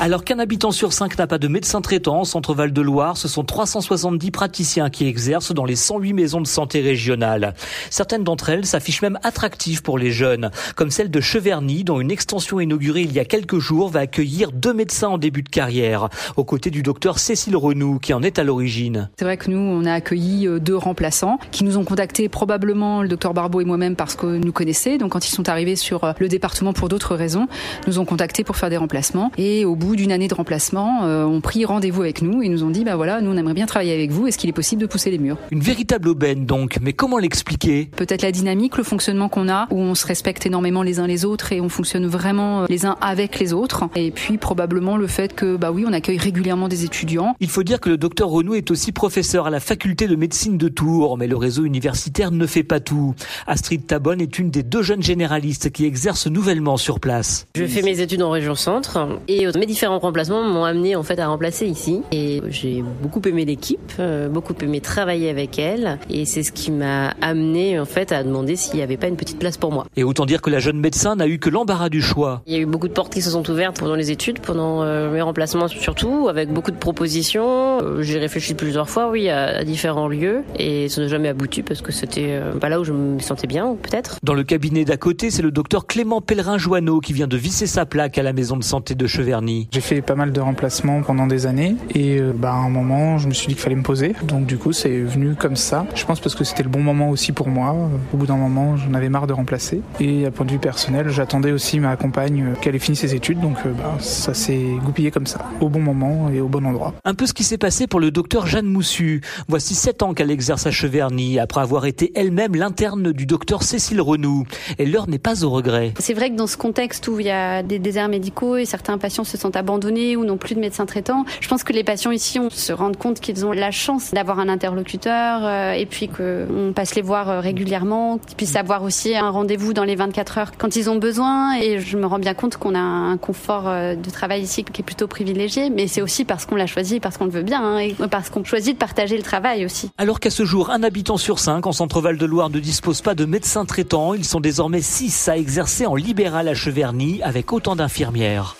Alors qu'un habitant sur cinq n'a pas de médecin traitant en Centre-Val de Loire, ce sont 370 praticiens qui exercent dans les 108 maisons de santé régionales. Certaines d'entre elles s'affichent même attractives pour les jeunes, comme celle de Cheverny, dont une extension inaugurée il y a quelques jours va accueillir deux médecins en début de carrière, aux côtés du docteur Cécile Renou, qui en est à l'origine. C'est vrai que nous, on a accueilli euh, deux remplaçants qui nous ont contactés probablement le docteur Barbeau et moi-même parce que nous connaissaient. Donc quand ils sont arrivés sur euh, le département pour d'autres raisons, nous ont contactés pour faire des remplacements. Et au bout d'une année de remplacement, euh, ont pris rendez-vous avec nous et nous ont dit bah voilà, nous on aimerait bien travailler avec vous. Est-ce qu'il est possible de pousser les murs? Une véritable aubaine donc, mais comment l'expliquer? Peut-être la dynamique, le fonctionnement qu'on a, où on se respecte énormément les uns les autres et on fonctionne vraiment euh, les uns avec les autres. Et puis probablement le fait que bah oui, on accueille régulièrement des étudiants. Il faut dire que le docteur Renaud est aussi professeur à la faculté de médecine de Tours, mais le réseau universitaire ne fait pas tout. Astrid Tabonne est une des deux jeunes généralistes qui exercent nouvellement sur place. Je fais mes études en région centre et mes différents remplacements m'ont amené en fait à remplacer ici. Et j'ai beaucoup aimé l'équipe, euh, beaucoup aimé travailler avec elle. Et c'est ce qui m'a amené en fait à demander s'il n'y avait pas une petite place pour moi. Et autant dire que la jeune médecin n'a eu que l'embarras du choix. Il y a eu beaucoup de portes qui se sont ouvertes pendant les études, pendant euh, mes remplacements surtout, avec beaucoup de propositions. Euh, j'ai réfléchi plusieurs fois, oui, à, différents lieux. Et ça n'a jamais abouti parce que c'était pas là où je me sentais bien, peut-être. Dans le cabinet d'à côté, c'est le docteur Clément Pellerin-Joanneau qui vient de visser sa plaque à la maison de santé de Cheverny. J'ai fait pas mal de remplacements pendant des années et euh, bah, à un moment je me suis dit qu'il fallait me poser. Donc du coup c'est venu comme ça. Je pense parce que c'était le bon moment aussi pour moi. Au bout d'un moment j'en avais marre de remplacer. Et à point de vue personnel j'attendais aussi ma compagne euh, qu'elle ait fini ses études. Donc euh, bah, ça s'est goupillé comme ça. Au bon moment et au bon endroit. Un peu ce qui s'est passé pour le docteur Jeanne Moussu. Voici sept ans qu'elle exerce à Cheverny après avoir été elle-même l'interne du docteur Cécile Renou et l'heure n'est pas au regret. C'est vrai que dans ce contexte où il y a des déserts médicaux et certains patients se sentent abandonnés ou n'ont plus de médecin traitant. Je pense que les patients ici on se rendent compte qu'ils ont la chance d'avoir un interlocuteur euh, et puis qu'on passe les voir euh, régulièrement, qu'ils puissent avoir aussi un rendez-vous dans les 24 heures quand ils ont besoin. Et je me rends bien compte qu'on a un confort euh, de travail ici qui est plutôt privilégié, mais c'est aussi parce qu'on l'a choisi, parce qu'on le veut bien, hein, et parce qu'on choisit de partager le travail aussi. Alors qu'à ce jour, un habitant sur cinq en Centre-Val de Loire ne dispose pas de médecin traitant, ils sont désormais six à exercer en libéral à Cheverny avec autant d'infirmières.